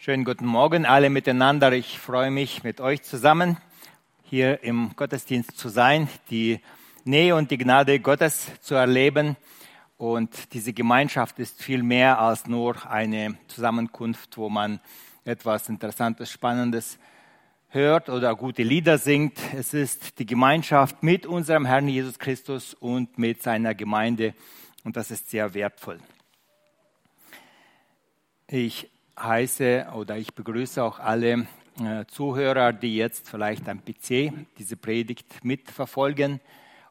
Schönen guten Morgen alle miteinander. Ich freue mich, mit euch zusammen hier im Gottesdienst zu sein, die Nähe und die Gnade Gottes zu erleben. Und diese Gemeinschaft ist viel mehr als nur eine Zusammenkunft, wo man etwas Interessantes, Spannendes hört oder gute Lieder singt. Es ist die Gemeinschaft mit unserem Herrn Jesus Christus und mit seiner Gemeinde. Und das ist sehr wertvoll. Ich heiße oder ich begrüße auch alle äh, Zuhörer, die jetzt vielleicht am PC diese Predigt mitverfolgen.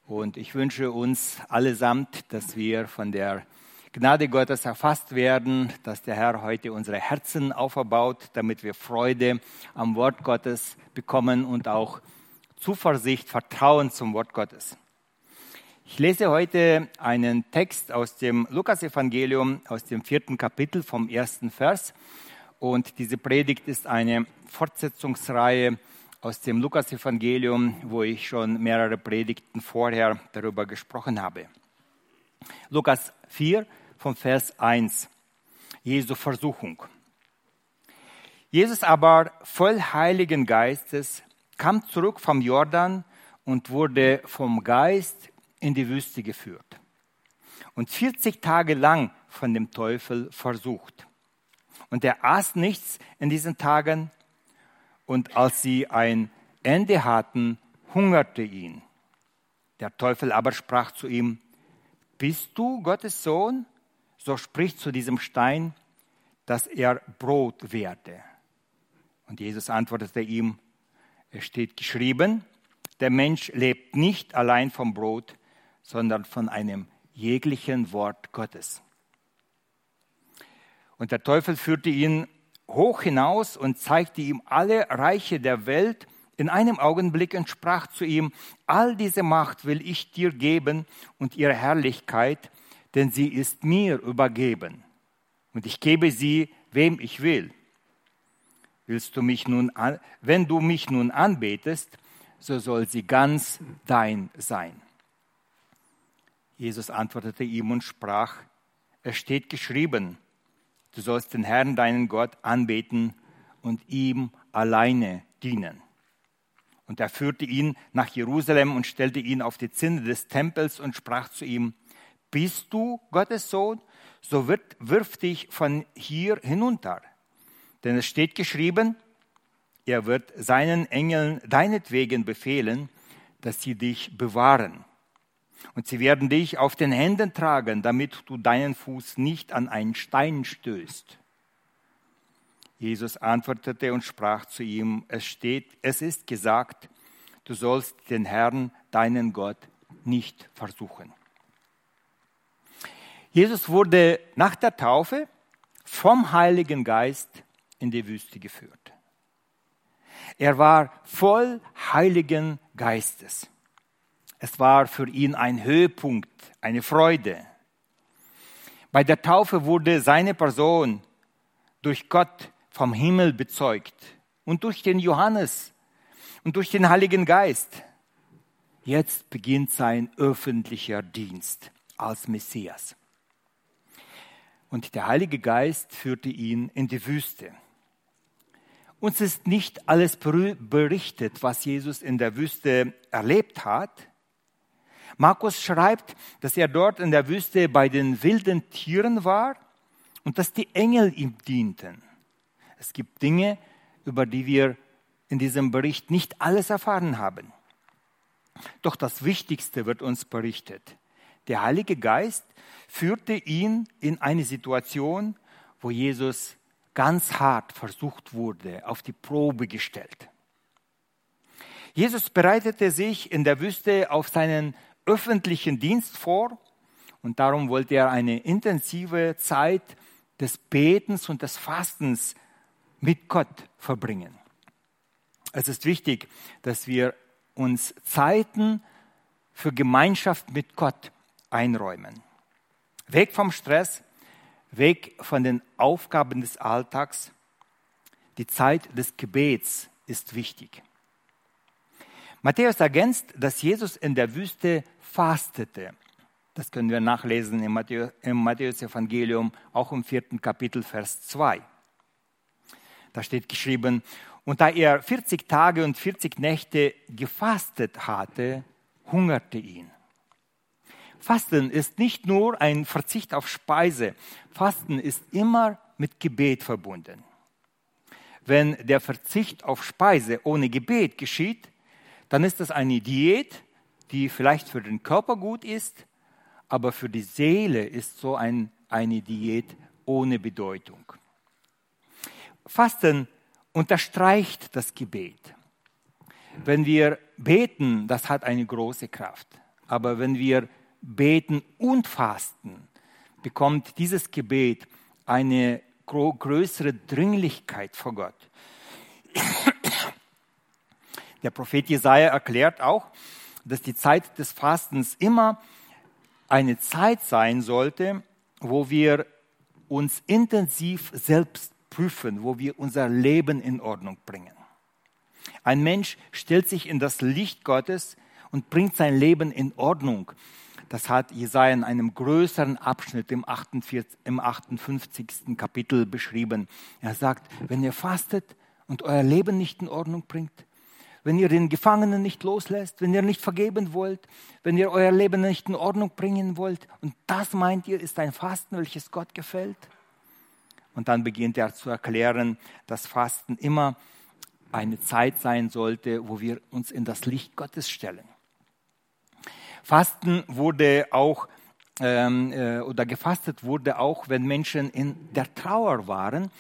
Und ich wünsche uns allesamt, dass wir von der Gnade Gottes erfasst werden, dass der Herr heute unsere Herzen auferbaut, damit wir Freude am Wort Gottes bekommen und auch Zuversicht, Vertrauen zum Wort Gottes. Ich lese heute einen Text aus dem Lukasevangelium, aus dem vierten Kapitel vom ersten Vers. Und diese Predigt ist eine Fortsetzungsreihe aus dem Lukasevangelium, wo ich schon mehrere Predigten vorher darüber gesprochen habe. Lukas 4 vom Vers 1. Jesu Versuchung. Jesus aber voll Heiligen Geistes kam zurück vom Jordan und wurde vom Geist in die Wüste geführt und 40 Tage lang von dem Teufel versucht. Und er aß nichts in diesen Tagen und als sie ein Ende hatten, hungerte ihn. Der Teufel aber sprach zu ihm, bist du Gottes Sohn? So spricht zu diesem Stein, dass er Brot werde. Und Jesus antwortete ihm, es steht geschrieben, der Mensch lebt nicht allein vom Brot, sondern von einem jeglichen Wort Gottes. Und der Teufel führte ihn hoch hinaus und zeigte ihm alle Reiche der Welt in einem Augenblick und sprach zu ihm, all diese Macht will ich dir geben und ihre Herrlichkeit, denn sie ist mir übergeben. Und ich gebe sie, wem ich will. Willst du mich nun, an, wenn du mich nun anbetest, so soll sie ganz dein sein. Jesus antwortete ihm und sprach, es steht geschrieben, du sollst den Herrn, deinen Gott, anbeten und ihm alleine dienen. Und er führte ihn nach Jerusalem und stellte ihn auf die Zinne des Tempels und sprach zu ihm, bist du Gottes Sohn, so wird, wirf dich von hier hinunter. Denn es steht geschrieben, er wird seinen Engeln deinetwegen befehlen, dass sie dich bewahren und sie werden dich auf den Händen tragen, damit du deinen Fuß nicht an einen Stein stößt. Jesus antwortete und sprach zu ihm, es steht, es ist gesagt, du sollst den Herrn, deinen Gott, nicht versuchen. Jesus wurde nach der Taufe vom Heiligen Geist in die Wüste geführt. Er war voll Heiligen Geistes. Es war für ihn ein Höhepunkt, eine Freude. Bei der Taufe wurde seine Person durch Gott vom Himmel bezeugt und durch den Johannes und durch den Heiligen Geist. Jetzt beginnt sein öffentlicher Dienst als Messias. Und der Heilige Geist führte ihn in die Wüste. Uns ist nicht alles berichtet, was Jesus in der Wüste erlebt hat, Markus schreibt, dass er dort in der Wüste bei den wilden Tieren war und dass die Engel ihm dienten. Es gibt Dinge, über die wir in diesem Bericht nicht alles erfahren haben. Doch das Wichtigste wird uns berichtet. Der Heilige Geist führte ihn in eine Situation, wo Jesus ganz hart versucht wurde, auf die Probe gestellt. Jesus bereitete sich in der Wüste auf seinen öffentlichen Dienst vor und darum wollte er eine intensive Zeit des Betens und des Fastens mit Gott verbringen. Es ist wichtig, dass wir uns Zeiten für Gemeinschaft mit Gott einräumen. Weg vom Stress, weg von den Aufgaben des Alltags. Die Zeit des Gebets ist wichtig. Matthäus ergänzt, dass Jesus in der Wüste fastete. Das können wir nachlesen im Matthäus, im Matthäus Evangelium, auch im vierten Kapitel, Vers 2. Da steht geschrieben, und da er 40 Tage und 40 Nächte gefastet hatte, hungerte ihn. Fasten ist nicht nur ein Verzicht auf Speise. Fasten ist immer mit Gebet verbunden. Wenn der Verzicht auf Speise ohne Gebet geschieht, dann ist das eine Diät, die vielleicht für den Körper gut ist, aber für die Seele ist so ein, eine Diät ohne Bedeutung. Fasten unterstreicht das Gebet. Wenn wir beten, das hat eine große Kraft. Aber wenn wir beten und fasten, bekommt dieses Gebet eine größere Dringlichkeit vor Gott. Der Prophet Jesaja erklärt auch, dass die Zeit des Fastens immer eine Zeit sein sollte, wo wir uns intensiv selbst prüfen, wo wir unser Leben in Ordnung bringen. Ein Mensch stellt sich in das Licht Gottes und bringt sein Leben in Ordnung. Das hat Jesaja in einem größeren Abschnitt im, 48, im 58. Kapitel beschrieben. Er sagt, wenn ihr fastet und euer Leben nicht in Ordnung bringt, wenn ihr den Gefangenen nicht loslässt, wenn ihr nicht vergeben wollt, wenn ihr euer Leben nicht in Ordnung bringen wollt, und das meint ihr, ist ein Fasten, welches Gott gefällt? Und dann beginnt er zu erklären, dass Fasten immer eine Zeit sein sollte, wo wir uns in das Licht Gottes stellen. Fasten wurde auch ähm, äh, oder gefastet wurde auch, wenn Menschen in der Trauer waren,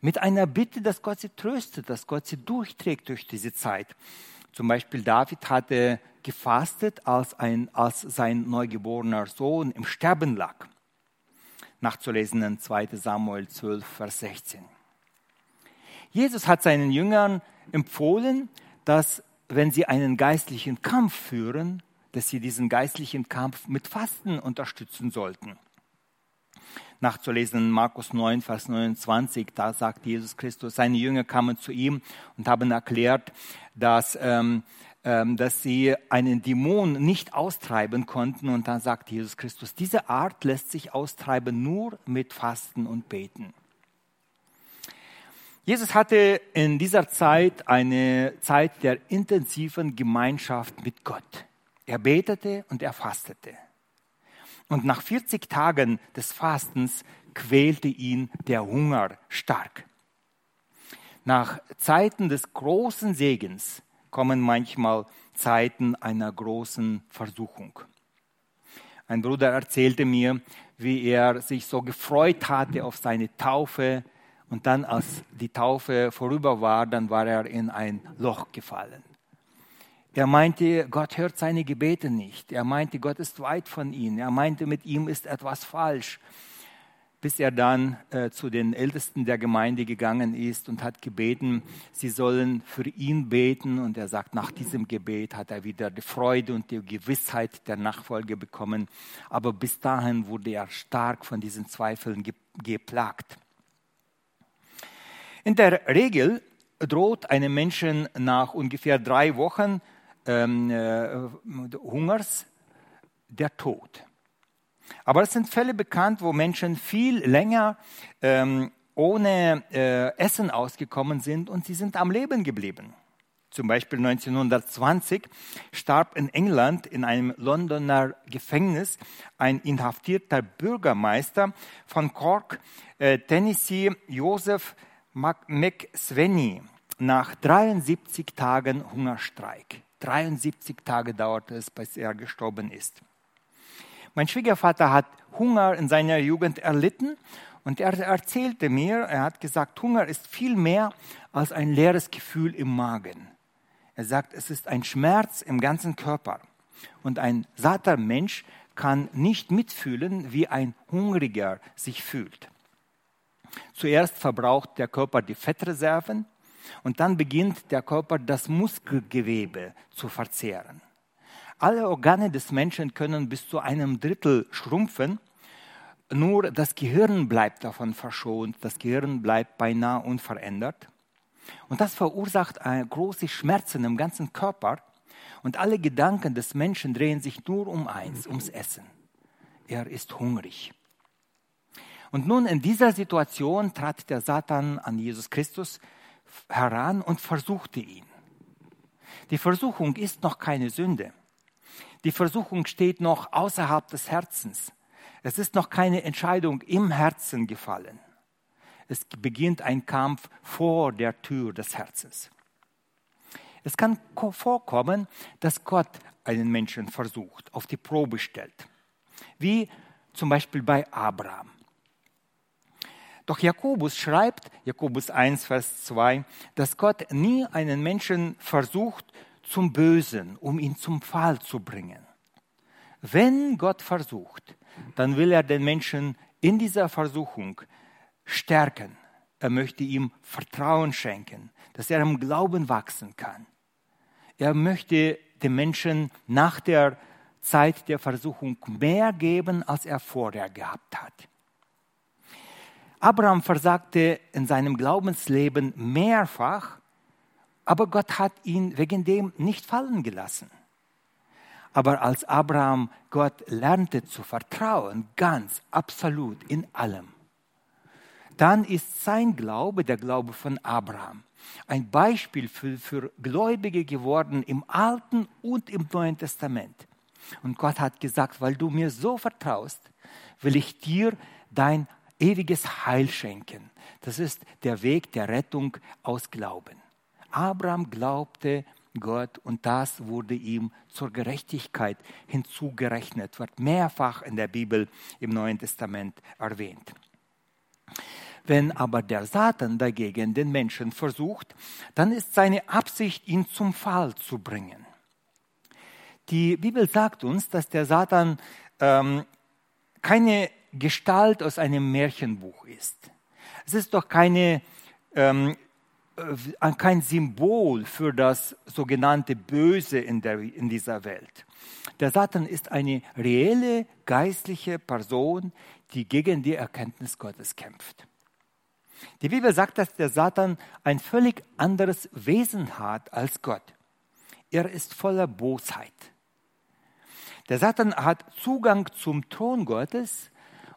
mit einer Bitte, dass Gott sie tröstet, dass Gott sie durchträgt durch diese Zeit. Zum Beispiel David hatte gefastet, als, ein, als sein neugeborener Sohn im Sterben lag. Nachzulesen in 2 Samuel 12, Vers 16. Jesus hat seinen Jüngern empfohlen, dass wenn sie einen geistlichen Kampf führen, dass sie diesen geistlichen Kampf mit Fasten unterstützen sollten. Nachzulesen in Markus 9, Vers 29, da sagt Jesus Christus, seine Jünger kamen zu ihm und haben erklärt, dass, ähm, ähm, dass sie einen Dämon nicht austreiben konnten. Und dann sagt Jesus Christus, diese Art lässt sich austreiben nur mit Fasten und Beten. Jesus hatte in dieser Zeit eine Zeit der intensiven Gemeinschaft mit Gott. Er betete und er fastete. Und nach 40 Tagen des Fastens quälte ihn der Hunger stark. Nach Zeiten des großen Segens kommen manchmal Zeiten einer großen Versuchung. Ein Bruder erzählte mir, wie er sich so gefreut hatte auf seine Taufe und dann, als die Taufe vorüber war, dann war er in ein Loch gefallen. Er meinte, Gott hört seine Gebete nicht. Er meinte, Gott ist weit von ihm. Er meinte, mit ihm ist etwas falsch. Bis er dann äh, zu den Ältesten der Gemeinde gegangen ist und hat gebeten, sie sollen für ihn beten. Und er sagt, nach diesem Gebet hat er wieder die Freude und die Gewissheit der Nachfolge bekommen. Aber bis dahin wurde er stark von diesen Zweifeln ge geplagt. In der Regel droht einem Menschen nach ungefähr drei Wochen ähm, äh, Hungers der Tod. Aber es sind Fälle bekannt, wo Menschen viel länger ähm, ohne äh, Essen ausgekommen sind und sie sind am Leben geblieben. Zum Beispiel 1920 starb in England in einem Londoner Gefängnis ein inhaftierter Bürgermeister von Cork, äh, Tennessee, Joseph McSweeney, nach 73 Tagen Hungerstreik. 73 Tage dauerte es, bis er gestorben ist. Mein Schwiegervater hat Hunger in seiner Jugend erlitten und er erzählte mir, er hat gesagt, Hunger ist viel mehr als ein leeres Gefühl im Magen. Er sagt, es ist ein Schmerz im ganzen Körper. Und ein satter Mensch kann nicht mitfühlen, wie ein Hungriger sich fühlt. Zuerst verbraucht der Körper die Fettreserven, und dann beginnt der Körper das Muskelgewebe zu verzehren. Alle Organe des Menschen können bis zu einem Drittel schrumpfen, nur das Gehirn bleibt davon verschont, das Gehirn bleibt beinahe unverändert. Und das verursacht große Schmerzen im ganzen Körper. Und alle Gedanken des Menschen drehen sich nur um eins, ums Essen. Er ist hungrig. Und nun in dieser Situation trat der Satan an Jesus Christus heran und versuchte ihn. Die Versuchung ist noch keine Sünde. Die Versuchung steht noch außerhalb des Herzens. Es ist noch keine Entscheidung im Herzen gefallen. Es beginnt ein Kampf vor der Tür des Herzens. Es kann vorkommen, dass Gott einen Menschen versucht, auf die Probe stellt. Wie zum Beispiel bei Abraham. Doch Jakobus schreibt, Jakobus 1, Vers 2, dass Gott nie einen Menschen versucht zum Bösen, um ihn zum Fall zu bringen. Wenn Gott versucht, dann will er den Menschen in dieser Versuchung stärken. Er möchte ihm Vertrauen schenken, dass er im Glauben wachsen kann. Er möchte dem Menschen nach der Zeit der Versuchung mehr geben, als er vorher gehabt hat. Abraham versagte in seinem Glaubensleben mehrfach, aber Gott hat ihn wegen dem nicht fallen gelassen. Aber als Abraham Gott lernte zu vertrauen, ganz absolut in allem, dann ist sein Glaube der Glaube von Abraham ein Beispiel für, für Gläubige geworden im Alten und im Neuen Testament. Und Gott hat gesagt, weil du mir so vertraust, will ich dir dein ewiges Heil schenken. Das ist der Weg der Rettung aus Glauben. Abraham glaubte Gott und das wurde ihm zur Gerechtigkeit hinzugerechnet, wird mehrfach in der Bibel im Neuen Testament erwähnt. Wenn aber der Satan dagegen den Menschen versucht, dann ist seine Absicht, ihn zum Fall zu bringen. Die Bibel sagt uns, dass der Satan ähm, keine Gestalt aus einem Märchenbuch ist. Es ist doch keine, ähm, äh, kein Symbol für das sogenannte Böse in, der, in dieser Welt. Der Satan ist eine reelle geistliche Person, die gegen die Erkenntnis Gottes kämpft. Die Bibel sagt, dass der Satan ein völlig anderes Wesen hat als Gott. Er ist voller Bosheit. Der Satan hat Zugang zum Thron Gottes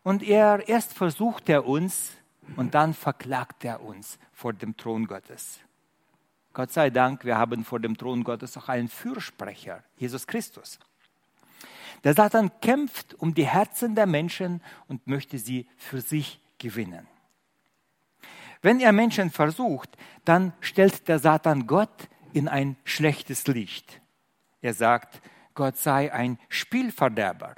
und er erst versucht er uns und dann verklagt er uns vor dem Thron Gottes. Gott sei Dank, wir haben vor dem Thron Gottes auch einen Fürsprecher, Jesus Christus. Der Satan kämpft um die Herzen der Menschen und möchte sie für sich gewinnen. Wenn er Menschen versucht, dann stellt der Satan Gott in ein schlechtes Licht. Er sagt, Gott sei ein Spielverderber.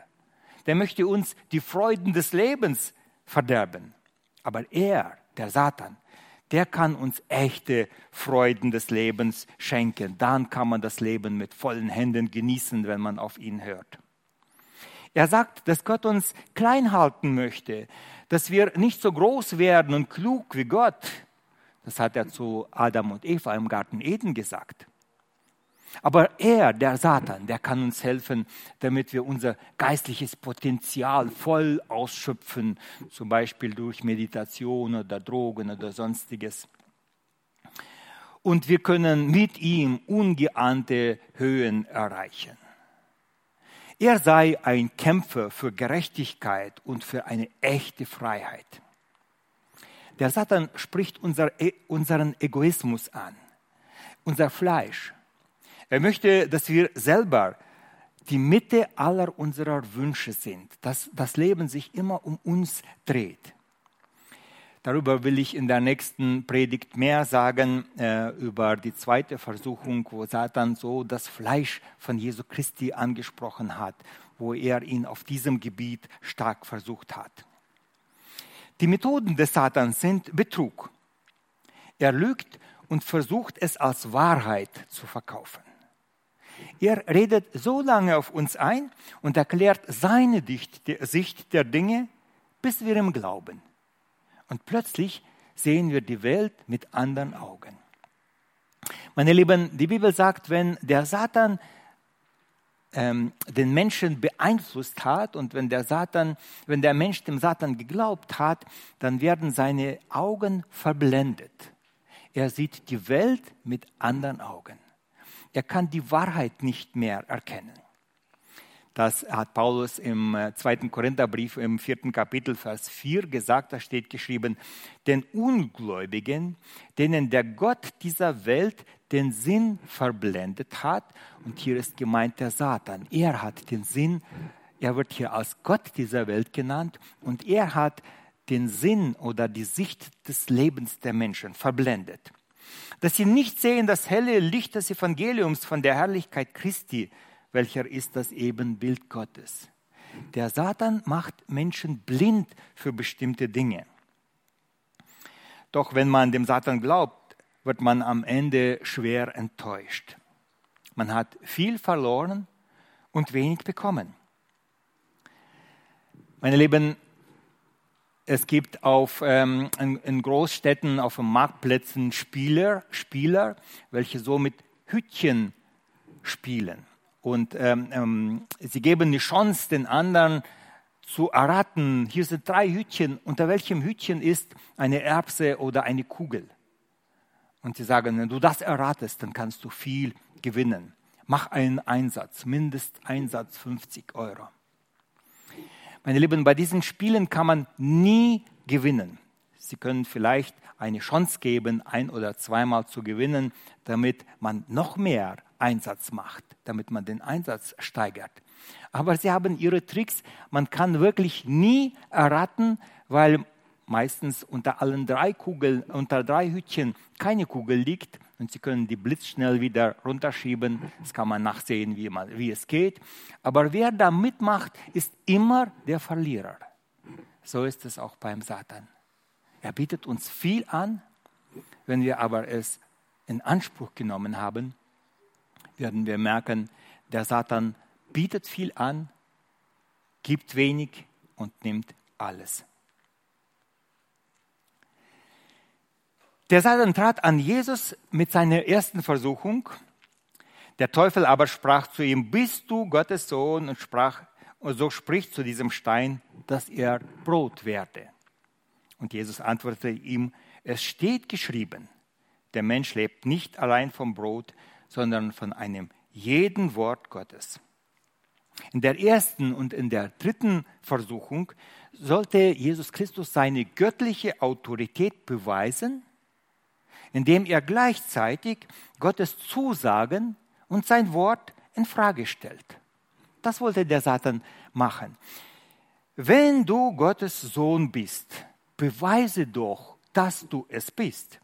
Der möchte uns die Freuden des Lebens verderben. Aber er, der Satan, der kann uns echte Freuden des Lebens schenken. Dann kann man das Leben mit vollen Händen genießen, wenn man auf ihn hört. Er sagt, dass Gott uns klein halten möchte, dass wir nicht so groß werden und klug wie Gott. Das hat er zu Adam und Eva im Garten Eden gesagt. Aber er, der Satan, der kann uns helfen, damit wir unser geistliches Potenzial voll ausschöpfen, zum Beispiel durch Meditation oder Drogen oder sonstiges. Und wir können mit ihm ungeahnte Höhen erreichen. Er sei ein Kämpfer für Gerechtigkeit und für eine echte Freiheit. Der Satan spricht unser, e, unseren Egoismus an, unser Fleisch. Er möchte, dass wir selber die Mitte aller unserer Wünsche sind, dass das Leben sich immer um uns dreht. Darüber will ich in der nächsten Predigt mehr sagen, äh, über die zweite Versuchung, wo Satan so das Fleisch von Jesu Christi angesprochen hat, wo er ihn auf diesem Gebiet stark versucht hat. Die Methoden des Satans sind Betrug. Er lügt und versucht es als Wahrheit zu verkaufen. Er redet so lange auf uns ein und erklärt seine Sicht der Dinge, bis wir ihm glauben. Und plötzlich sehen wir die Welt mit anderen Augen. Meine Lieben, die Bibel sagt, wenn der Satan ähm, den Menschen beeinflusst hat und wenn der Satan, wenn der Mensch dem Satan geglaubt hat, dann werden seine Augen verblendet. Er sieht die Welt mit anderen Augen. Er kann die Wahrheit nicht mehr erkennen. Das hat Paulus im äh, zweiten Korintherbrief im vierten Kapitel, Vers 4 gesagt. Da steht geschrieben, den Ungläubigen, denen der Gott dieser Welt den Sinn verblendet hat. Und hier ist gemeint der Satan. Er hat den Sinn, er wird hier als Gott dieser Welt genannt. Und er hat den Sinn oder die Sicht des Lebens der Menschen verblendet. Dass sie nicht sehen das helle Licht des Evangeliums von der Herrlichkeit Christi, welcher ist das Ebenbild Gottes. Der Satan macht Menschen blind für bestimmte Dinge. Doch wenn man dem Satan glaubt, wird man am Ende schwer enttäuscht. Man hat viel verloren und wenig bekommen. Meine Lieben, es gibt auf, ähm, in, Großstädten, auf den Marktplätzen Spieler, Spieler, welche so mit Hütchen spielen. Und ähm, ähm, sie geben die Chance den anderen zu erraten, hier sind drei Hütchen, unter welchem Hütchen ist eine Erbse oder eine Kugel. Und sie sagen, wenn du das erratest, dann kannst du viel gewinnen. Mach einen Einsatz, Mindesteinsatz 50 Euro. Meine Lieben, bei diesen Spielen kann man nie gewinnen. Sie können vielleicht eine Chance geben, ein oder zweimal zu gewinnen, damit man noch mehr Einsatz macht, damit man den Einsatz steigert. Aber sie haben ihre Tricks. Man kann wirklich nie erraten, weil meistens unter allen drei Kugeln, unter drei Hütchen keine Kugel liegt und sie können die blitzschnell wieder runterschieben. Das kann man nachsehen, wie, man, wie es geht. Aber wer da mitmacht, ist immer der Verlierer. So ist es auch beim Satan. Er bietet uns viel an. Wenn wir aber es in Anspruch genommen haben, werden wir merken, der Satan bietet viel an, gibt wenig und nimmt alles. Der Satan trat an Jesus mit seiner ersten Versuchung. Der Teufel aber sprach zu ihm, bist du Gottes Sohn? Und sprach, und so spricht zu diesem Stein, dass er Brot werde. Und Jesus antwortete ihm, es steht geschrieben, der Mensch lebt nicht allein vom Brot, sondern von einem jeden Wort Gottes. In der ersten und in der dritten Versuchung sollte Jesus Christus seine göttliche Autorität beweisen, indem er gleichzeitig Gottes Zusagen und sein Wort in Frage stellt. Das wollte der Satan machen. Wenn du Gottes Sohn bist, beweise doch, dass du es bist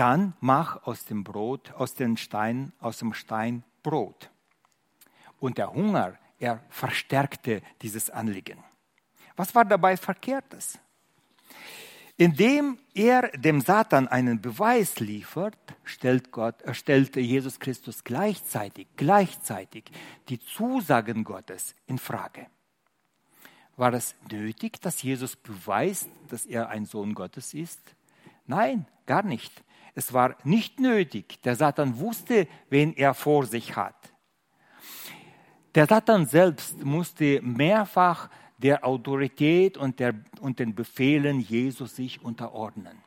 dann mach aus dem Brot, aus dem Stein, aus dem Stein Brot. Und der Hunger, er verstärkte dieses Anliegen. Was war dabei Verkehrtes? Indem er dem Satan einen Beweis liefert, stellt, Gott, äh, stellt Jesus Christus gleichzeitig, gleichzeitig die Zusagen Gottes in Frage. War es nötig, dass Jesus beweist, dass er ein Sohn Gottes ist? Nein, gar nicht. Es war nicht nötig. Der Satan wusste, wen er vor sich hat. Der Satan selbst musste mehrfach der Autorität und, der, und den Befehlen Jesus sich unterordnen.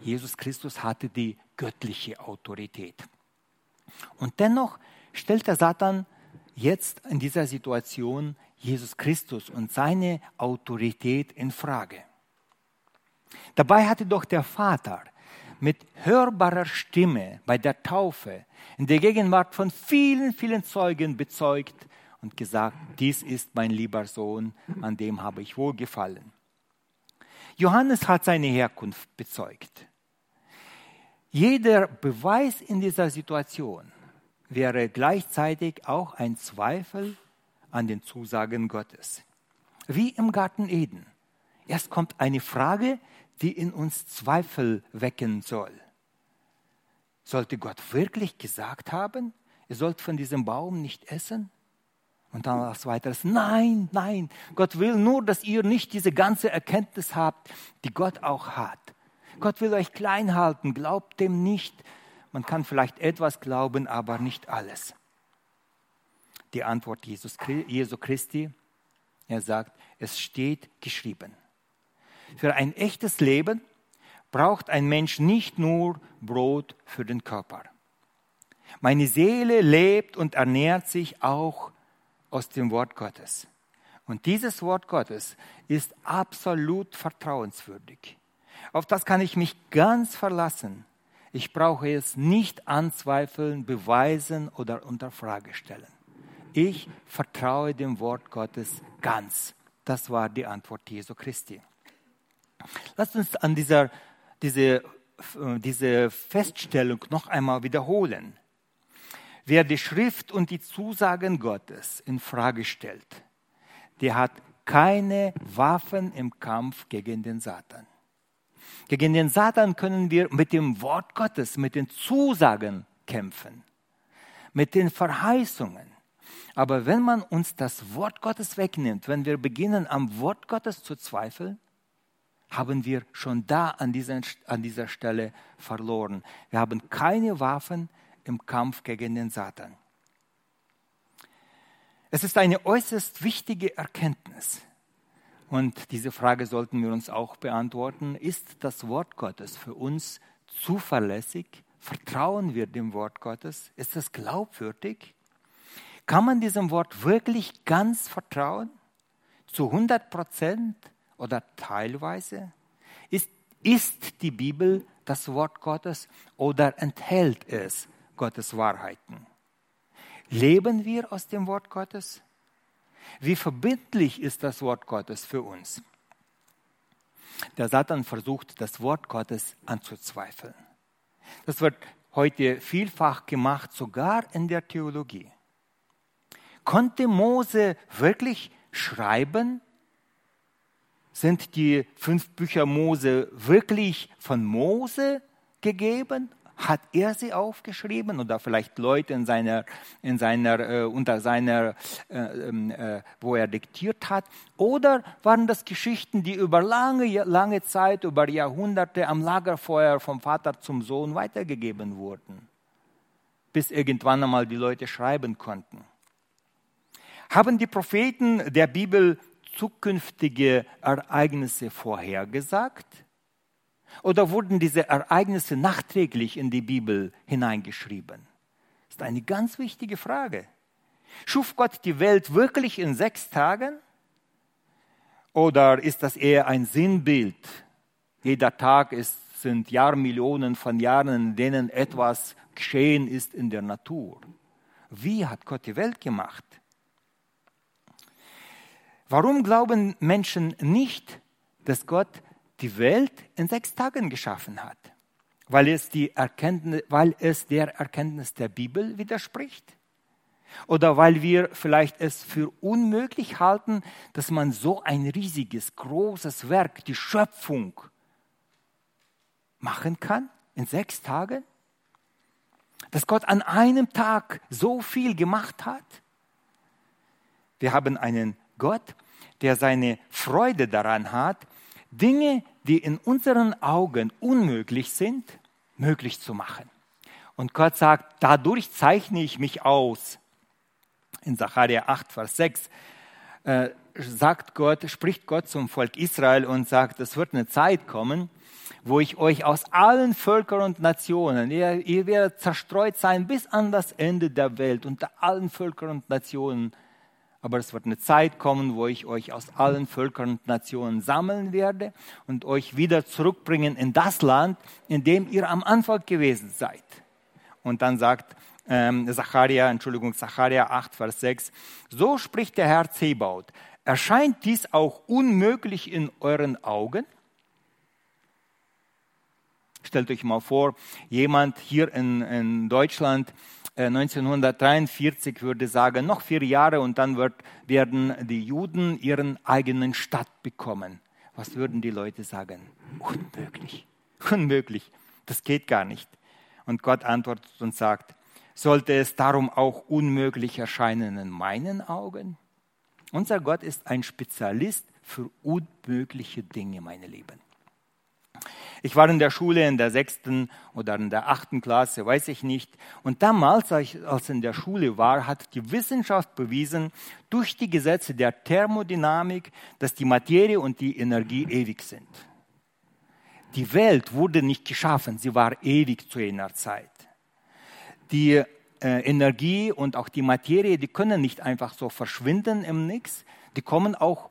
Jesus Christus hatte die göttliche Autorität. Und dennoch stellt der Satan jetzt in dieser Situation Jesus Christus und seine Autorität in Frage. Dabei hatte doch der Vater mit hörbarer Stimme bei der Taufe in der Gegenwart von vielen, vielen Zeugen bezeugt und gesagt, dies ist mein lieber Sohn, an dem habe ich wohlgefallen. Johannes hat seine Herkunft bezeugt. Jeder Beweis in dieser Situation wäre gleichzeitig auch ein Zweifel an den Zusagen Gottes. Wie im Garten Eden. Erst kommt eine Frage, die in uns Zweifel wecken soll. Sollte Gott wirklich gesagt haben, ihr sollt von diesem Baum nicht essen? Und dann als weiteres, nein, nein, Gott will nur, dass ihr nicht diese ganze Erkenntnis habt, die Gott auch hat. Gott will euch klein halten, glaubt dem nicht. Man kann vielleicht etwas glauben, aber nicht alles. Die Antwort Jesus, Jesu Christi, er sagt, es steht geschrieben. Für ein echtes Leben braucht ein Mensch nicht nur Brot für den Körper. Meine Seele lebt und ernährt sich auch aus dem Wort Gottes. Und dieses Wort Gottes ist absolut vertrauenswürdig. Auf das kann ich mich ganz verlassen. Ich brauche es nicht anzweifeln, beweisen oder unter Frage stellen. Ich vertraue dem Wort Gottes ganz. Das war die Antwort Jesu Christi. Lasst uns an dieser, diese, diese Feststellung noch einmal wiederholen. Wer die Schrift und die Zusagen Gottes in Frage stellt, der hat keine Waffen im Kampf gegen den Satan. Gegen den Satan können wir mit dem Wort Gottes, mit den Zusagen kämpfen, mit den Verheißungen. Aber wenn man uns das Wort Gottes wegnimmt, wenn wir beginnen am Wort Gottes zu zweifeln, haben wir schon da an dieser, an dieser Stelle verloren. Wir haben keine Waffen im Kampf gegen den Satan. Es ist eine äußerst wichtige Erkenntnis. Und diese Frage sollten wir uns auch beantworten. Ist das Wort Gottes für uns zuverlässig? Vertrauen wir dem Wort Gottes? Ist es glaubwürdig? Kann man diesem Wort wirklich ganz vertrauen? Zu 100 Prozent oder teilweise? Ist, ist die Bibel das Wort Gottes oder enthält es Gottes Wahrheiten? Leben wir aus dem Wort Gottes? Wie verbindlich ist das Wort Gottes für uns? Der Satan versucht, das Wort Gottes anzuzweifeln. Das wird heute vielfach gemacht, sogar in der Theologie. Konnte Mose wirklich schreiben? Sind die fünf Bücher Mose wirklich von Mose gegeben? Hat er sie aufgeschrieben oder vielleicht Leute in seiner, in seiner, äh, unter seiner, äh, ähm, äh, wo er diktiert hat? Oder waren das Geschichten, die über lange, lange Zeit, über Jahrhunderte am Lagerfeuer vom Vater zum Sohn weitergegeben wurden? Bis irgendwann einmal die Leute schreiben konnten. Haben die Propheten der Bibel zukünftige Ereignisse vorhergesagt? Oder wurden diese Ereignisse nachträglich in die Bibel hineingeschrieben? Das ist eine ganz wichtige Frage. Schuf Gott die Welt wirklich in sechs Tagen? Oder ist das eher ein Sinnbild? Jeder Tag ist, sind Jahrmillionen von Jahren, in denen etwas geschehen ist in der Natur. Wie hat Gott die Welt gemacht? Warum glauben Menschen nicht, dass Gott die Welt in sechs Tagen geschaffen hat, weil es, die Erkenntnis, weil es der Erkenntnis der Bibel widerspricht. Oder weil wir vielleicht es für unmöglich halten, dass man so ein riesiges, großes Werk, die Schöpfung, machen kann in sechs Tagen? Dass Gott an einem Tag so viel gemacht hat? Wir haben einen Gott, der seine Freude daran hat, Dinge, die in unseren Augen unmöglich sind, möglich zu machen. Und Gott sagt, dadurch zeichne ich mich aus. In Sacharja 8, Vers 6 äh, sagt Gott, spricht Gott zum Volk Israel und sagt, es wird eine Zeit kommen, wo ich euch aus allen Völkern und Nationen, ihr, ihr werdet zerstreut sein bis an das Ende der Welt unter allen Völkern und Nationen aber es wird eine Zeit kommen, wo ich euch aus allen Völkern und Nationen sammeln werde und euch wieder zurückbringen in das Land, in dem ihr am Anfang gewesen seid. Und dann sagt ähm, Zacharia, Entschuldigung, Zacharia 8, Vers 6, so spricht der Herr Zebaut, erscheint dies auch unmöglich in euren Augen? Stellt euch mal vor, jemand hier in, in Deutschland 1943 äh, würde sagen, noch vier Jahre und dann wird, werden die Juden ihren eigenen Stadt bekommen. Was würden die Leute sagen? Unmöglich, unmöglich, das geht gar nicht. Und Gott antwortet und sagt, sollte es darum auch unmöglich erscheinen in meinen Augen? Unser Gott ist ein Spezialist für unmögliche Dinge, meine Lieben. Ich war in der Schule in der sechsten oder in der achten Klasse, weiß ich nicht. Und damals, als ich in der Schule war, hat die Wissenschaft bewiesen, durch die Gesetze der Thermodynamik, dass die Materie und die Energie ewig sind. Die Welt wurde nicht geschaffen, sie war ewig zu einer Zeit. Die äh, Energie und auch die Materie, die können nicht einfach so verschwinden im Nix. Die kommen auch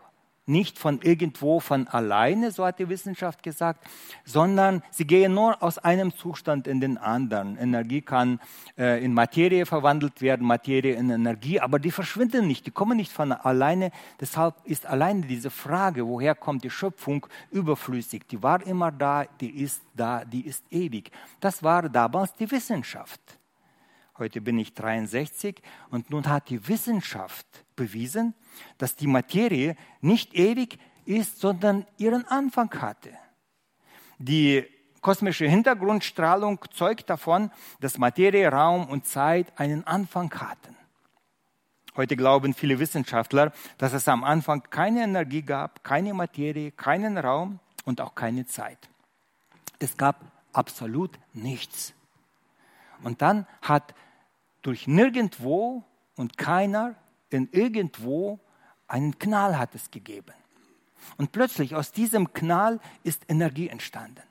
nicht von irgendwo von alleine, so hat die Wissenschaft gesagt, sondern sie gehen nur aus einem Zustand in den anderen. Energie kann äh, in Materie verwandelt werden, Materie in Energie, aber die verschwinden nicht, die kommen nicht von alleine. Deshalb ist alleine diese Frage, woher kommt die Schöpfung, überflüssig. Die war immer da, die ist da, die ist ewig. Das war damals die Wissenschaft. Heute bin ich 63 und nun hat die Wissenschaft bewiesen, dass die Materie nicht ewig ist, sondern ihren Anfang hatte. Die kosmische Hintergrundstrahlung zeugt davon, dass Materie, Raum und Zeit einen Anfang hatten. Heute glauben viele Wissenschaftler, dass es am Anfang keine Energie gab, keine Materie, keinen Raum und auch keine Zeit. Es gab absolut nichts. Und dann hat durch nirgendwo und keiner in irgendwo einen Knall hat es gegeben. Und plötzlich aus diesem Knall ist Energie entstanden.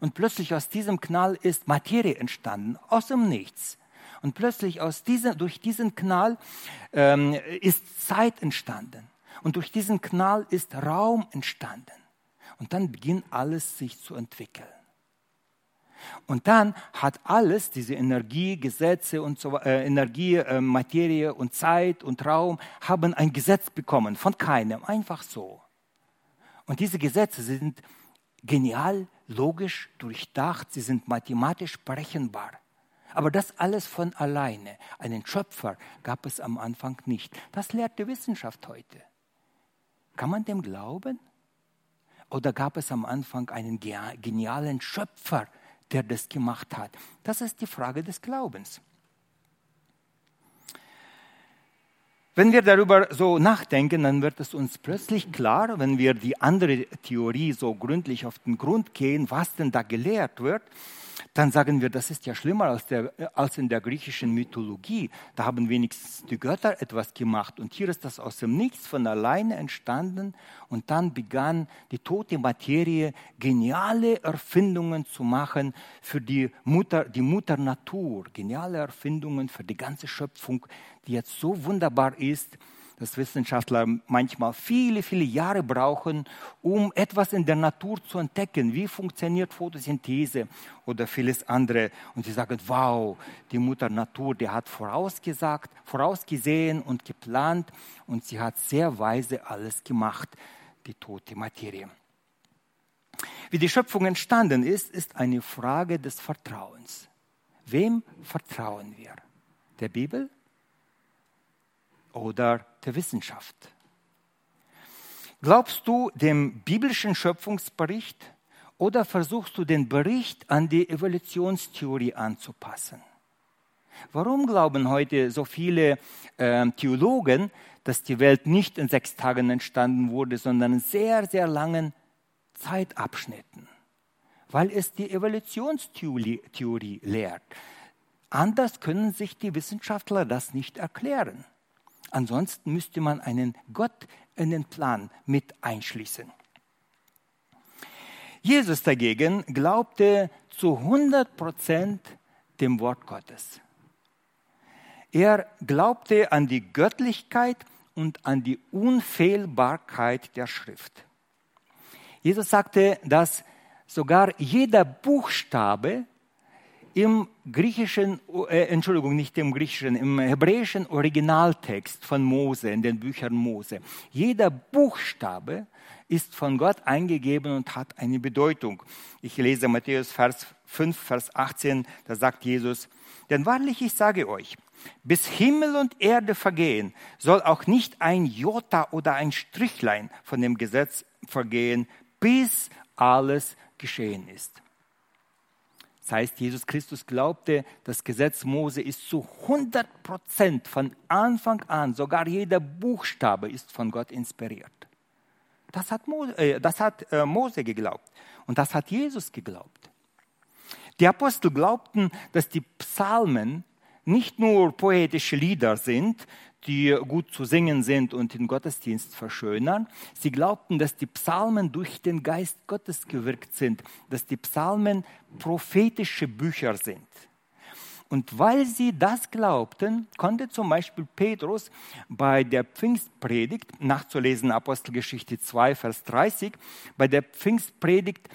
Und plötzlich aus diesem Knall ist Materie entstanden, aus dem Nichts. Und plötzlich aus diesem, durch diesen Knall ähm, ist Zeit entstanden. Und durch diesen Knall ist Raum entstanden. Und dann beginnt alles sich zu entwickeln. Und dann hat alles, diese Energie, Gesetze und so, äh, Energie, äh, Materie und Zeit und Raum, haben ein Gesetz bekommen von keinem, einfach so. Und diese Gesetze sind genial, logisch, durchdacht, sie sind mathematisch berechenbar. Aber das alles von alleine. Einen Schöpfer gab es am Anfang nicht. Das lehrt die Wissenschaft heute. Kann man dem glauben? Oder gab es am Anfang einen genialen Schöpfer, der das gemacht hat? Das ist die Frage des Glaubens. Wenn wir darüber so nachdenken, dann wird es uns plötzlich klar, wenn wir die andere Theorie so gründlich auf den Grund gehen, was denn da gelehrt wird, dann sagen wir, das ist ja schlimmer als, der, als, in der griechischen Mythologie. Da haben wenigstens die Götter etwas gemacht. Und hier ist das aus dem Nichts von alleine entstanden. Und dann begann die tote Materie geniale Erfindungen zu machen für die Mutter, die Mutter Natur, geniale Erfindungen für die ganze Schöpfung, die jetzt so wunderbar ist dass Wissenschaftler manchmal viele, viele Jahre brauchen, um etwas in der Natur zu entdecken. Wie funktioniert Photosynthese oder vieles andere. Und sie sagen, wow, die Mutter Natur, die hat vorausgesagt, vorausgesehen und geplant und sie hat sehr weise alles gemacht, die tote Materie. Wie die Schöpfung entstanden ist, ist eine Frage des Vertrauens. Wem vertrauen wir? Der Bibel oder der Wissenschaft. Glaubst du dem biblischen Schöpfungsbericht oder versuchst du den Bericht an die Evolutionstheorie anzupassen? Warum glauben heute so viele äh, Theologen, dass die Welt nicht in sechs Tagen entstanden wurde, sondern in sehr, sehr langen Zeitabschnitten? Weil es die Evolutionstheorie Theorie lehrt. Anders können sich die Wissenschaftler das nicht erklären. Ansonsten müsste man einen Gott in den Plan mit einschließen. Jesus dagegen glaubte zu 100 Prozent dem Wort Gottes. Er glaubte an die Göttlichkeit und an die Unfehlbarkeit der Schrift. Jesus sagte, dass sogar jeder Buchstabe im griechischen, äh, Entschuldigung, nicht im griechischen, im hebräischen Originaltext von Mose, in den Büchern Mose. Jeder Buchstabe ist von Gott eingegeben und hat eine Bedeutung. Ich lese Matthäus Vers 5, Vers 18, da sagt Jesus, denn wahrlich ich sage euch, bis Himmel und Erde vergehen, soll auch nicht ein Jota oder ein Strichlein von dem Gesetz vergehen, bis alles geschehen ist. Das heißt, Jesus Christus glaubte, das Gesetz Mose ist zu 100 Prozent von Anfang an, sogar jeder Buchstabe ist von Gott inspiriert. Das hat, Mose, äh, das hat äh, Mose geglaubt und das hat Jesus geglaubt. Die Apostel glaubten, dass die Psalmen nicht nur poetische Lieder sind, die gut zu singen sind und den Gottesdienst verschönern. Sie glaubten, dass die Psalmen durch den Geist Gottes gewirkt sind, dass die Psalmen prophetische Bücher sind. Und weil sie das glaubten, konnte zum Beispiel Petrus bei der Pfingstpredigt, nachzulesen Apostelgeschichte 2, Vers 30, bei der Pfingstpredigt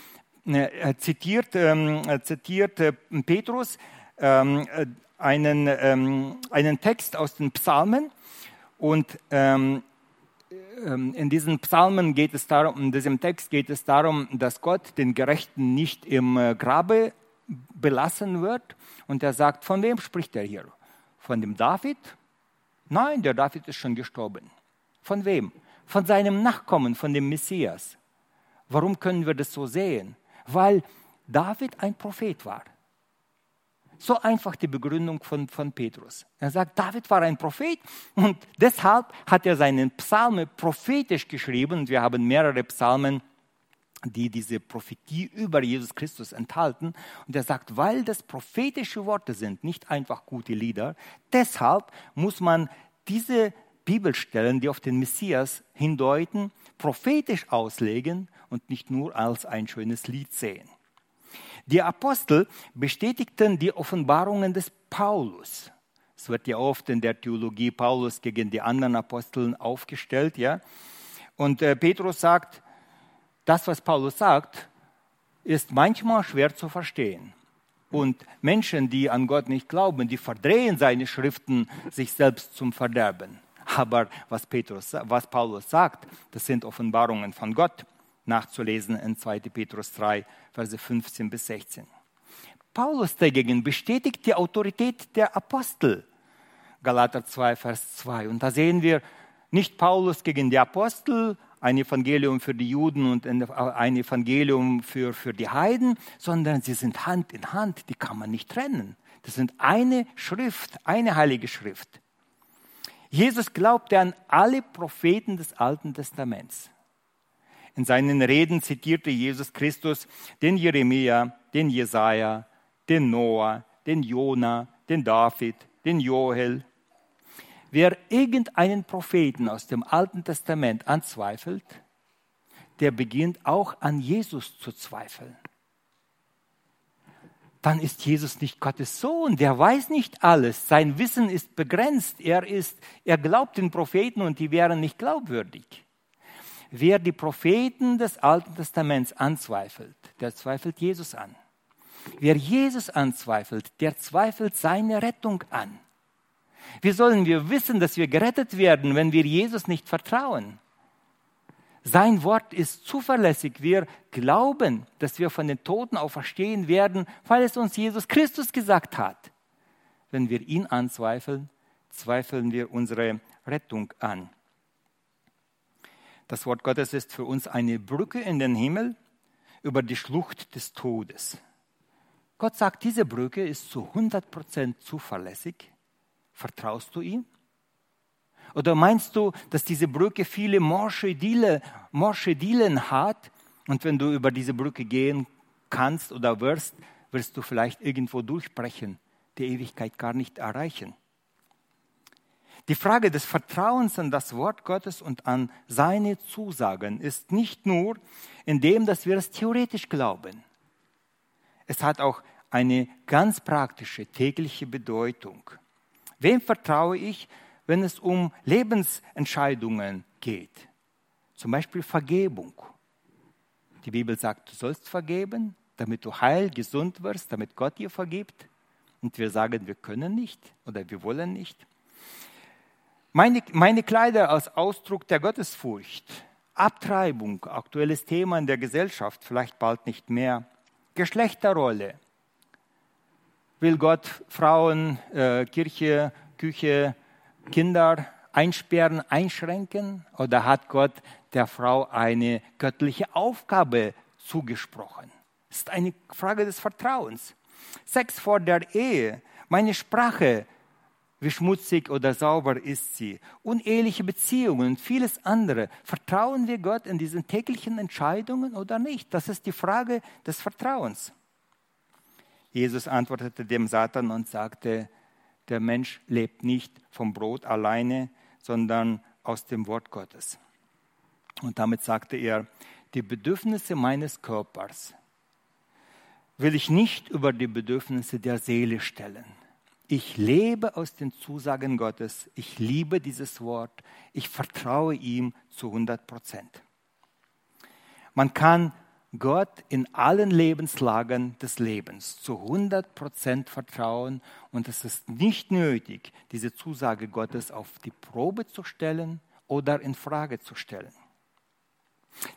äh, zitiert, ähm, zitiert äh, Petrus ähm, äh, einen, ähm, einen Text aus den Psalmen und ähm, ähm, in diesen Psalmen geht es darum, in diesem Text geht es darum, dass Gott den Gerechten nicht im äh, Grabe belassen wird. Und er sagt, von wem spricht er hier? Von dem David? Nein, der David ist schon gestorben. Von wem? Von seinem Nachkommen, von dem Messias. Warum können wir das so sehen? Weil David ein Prophet war. So einfach die Begründung von, von Petrus. Er sagt, David war ein Prophet und deshalb hat er seinen Psalmen prophetisch geschrieben. Wir haben mehrere Psalmen, die diese Prophetie über Jesus Christus enthalten. Und er sagt, weil das prophetische Worte sind, nicht einfach gute Lieder, deshalb muss man diese Bibelstellen, die auf den Messias hindeuten, prophetisch auslegen und nicht nur als ein schönes Lied sehen. Die Apostel bestätigten die Offenbarungen des Paulus. Es wird ja oft in der Theologie Paulus gegen die anderen Aposteln aufgestellt, ja. Und äh, Petrus sagt, das, was Paulus sagt, ist manchmal schwer zu verstehen. Und Menschen, die an Gott nicht glauben, die verdrehen seine Schriften sich selbst zum Verderben. Aber was, Petrus, was Paulus sagt, das sind Offenbarungen von Gott nachzulesen in 2. Petrus 3, Verse 15 bis 16. Paulus dagegen bestätigt die Autorität der Apostel. Galater 2, Vers 2. Und da sehen wir nicht Paulus gegen die Apostel, ein Evangelium für die Juden und ein Evangelium für, für die Heiden, sondern sie sind Hand in Hand, die kann man nicht trennen. Das sind eine Schrift, eine heilige Schrift. Jesus glaubte an alle Propheten des Alten Testaments. In seinen Reden zitierte Jesus Christus den Jeremia, den Jesaja, den Noah, den Jona, den David, den Joel. Wer irgendeinen Propheten aus dem Alten Testament anzweifelt, der beginnt auch an Jesus zu zweifeln. Dann ist Jesus nicht Gottes Sohn, der weiß nicht alles, sein Wissen ist begrenzt, er, ist, er glaubt den Propheten und die wären nicht glaubwürdig. Wer die Propheten des Alten Testaments anzweifelt, der zweifelt Jesus an. Wer Jesus anzweifelt, der zweifelt seine Rettung an. Wie sollen wir wissen, dass wir gerettet werden, wenn wir Jesus nicht vertrauen? Sein Wort ist zuverlässig. Wir glauben, dass wir von den Toten auferstehen werden, weil es uns Jesus Christus gesagt hat. Wenn wir ihn anzweifeln, zweifeln wir unsere Rettung an. Das Wort Gottes ist für uns eine Brücke in den Himmel über die Schlucht des Todes. Gott sagt, diese Brücke ist zu 100% zuverlässig. Vertraust du ihm? Oder meinst du, dass diese Brücke viele morsche, Diele, morsche Dielen hat und wenn du über diese Brücke gehen kannst oder wirst, wirst du vielleicht irgendwo durchbrechen, die Ewigkeit gar nicht erreichen? Die Frage des Vertrauens an das Wort Gottes und an seine Zusagen ist nicht nur in dem, dass wir es theoretisch glauben. Es hat auch eine ganz praktische tägliche Bedeutung. Wem vertraue ich, wenn es um Lebensentscheidungen geht? Zum Beispiel Vergebung. Die Bibel sagt, du sollst vergeben, damit du heil, gesund wirst, damit Gott dir vergibt. Und wir sagen, wir können nicht oder wir wollen nicht. Meine, meine Kleider als Ausdruck der Gottesfurcht. Abtreibung, aktuelles Thema in der Gesellschaft, vielleicht bald nicht mehr. Geschlechterrolle. Will Gott Frauen, äh, Kirche, Küche, Kinder einsperren, einschränken? Oder hat Gott der Frau eine göttliche Aufgabe zugesprochen? Das ist eine Frage des Vertrauens. Sex vor der Ehe, meine Sprache, wie schmutzig oder sauber ist sie, uneheliche Beziehungen und vieles andere. Vertrauen wir Gott in diesen täglichen Entscheidungen oder nicht? Das ist die Frage des Vertrauens. Jesus antwortete dem Satan und sagte, der Mensch lebt nicht vom Brot alleine, sondern aus dem Wort Gottes. Und damit sagte er, die Bedürfnisse meines Körpers will ich nicht über die Bedürfnisse der Seele stellen. Ich lebe aus den Zusagen Gottes, ich liebe dieses Wort, ich vertraue ihm zu 100 Prozent. Man kann Gott in allen Lebenslagen des Lebens zu 100 Prozent vertrauen und es ist nicht nötig, diese Zusage Gottes auf die Probe zu stellen oder in Frage zu stellen.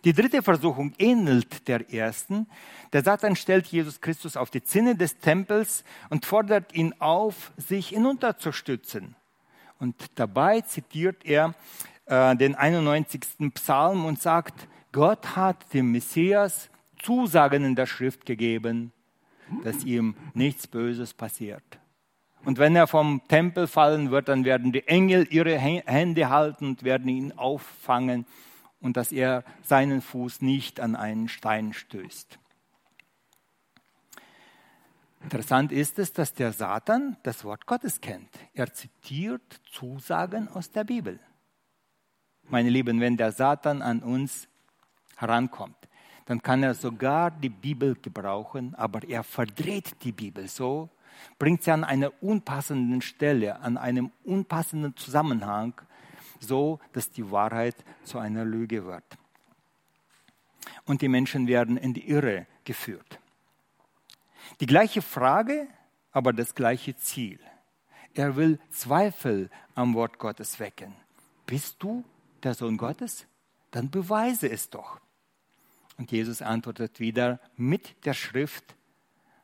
Die dritte Versuchung ähnelt der ersten. Der Satan stellt Jesus Christus auf die Zinne des Tempels und fordert ihn auf, sich hinunterzustützen. Und dabei zitiert er äh, den 91. Psalm und sagt, Gott hat dem Messias Zusagen in der Schrift gegeben, dass ihm nichts Böses passiert. Und wenn er vom Tempel fallen wird, dann werden die Engel ihre Hände halten und werden ihn auffangen und dass er seinen Fuß nicht an einen Stein stößt. Interessant ist es, dass der Satan das Wort Gottes kennt. Er zitiert Zusagen aus der Bibel. Meine Lieben, wenn der Satan an uns herankommt, dann kann er sogar die Bibel gebrauchen, aber er verdreht die Bibel so, bringt sie an einer unpassenden Stelle, an einem unpassenden Zusammenhang, so dass die Wahrheit zu einer Lüge wird. Und die Menschen werden in die Irre geführt. Die gleiche Frage, aber das gleiche Ziel. Er will Zweifel am Wort Gottes wecken. Bist du der Sohn Gottes? Dann beweise es doch. Und Jesus antwortet wieder mit der Schrift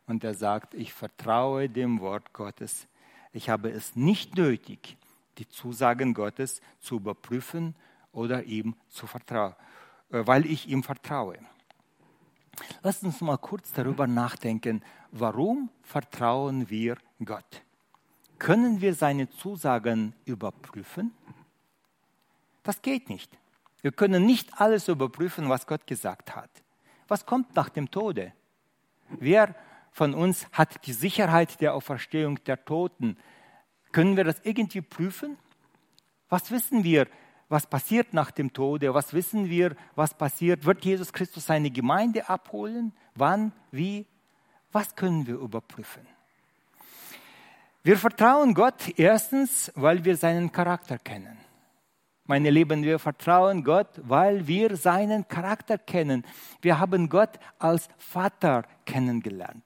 und er sagt, ich vertraue dem Wort Gottes. Ich habe es nicht nötig, die Zusagen Gottes zu überprüfen oder ihm zu vertrauen, äh, weil ich ihm vertraue. Lasst uns mal kurz darüber nachdenken, warum vertrauen wir Gott? Können wir seine Zusagen überprüfen? Das geht nicht. Wir können nicht alles überprüfen, was Gott gesagt hat. Was kommt nach dem Tode? Wer von uns hat die Sicherheit der Auferstehung der Toten? Können wir das irgendwie prüfen? Was wissen wir, was passiert nach dem Tode? Was wissen wir, was passiert? Wird Jesus Christus seine Gemeinde abholen? Wann? Wie? Was können wir überprüfen? Wir vertrauen Gott erstens, weil wir seinen Charakter kennen. Meine Lieben, wir vertrauen Gott, weil wir seinen Charakter kennen. Wir haben Gott als Vater kennengelernt.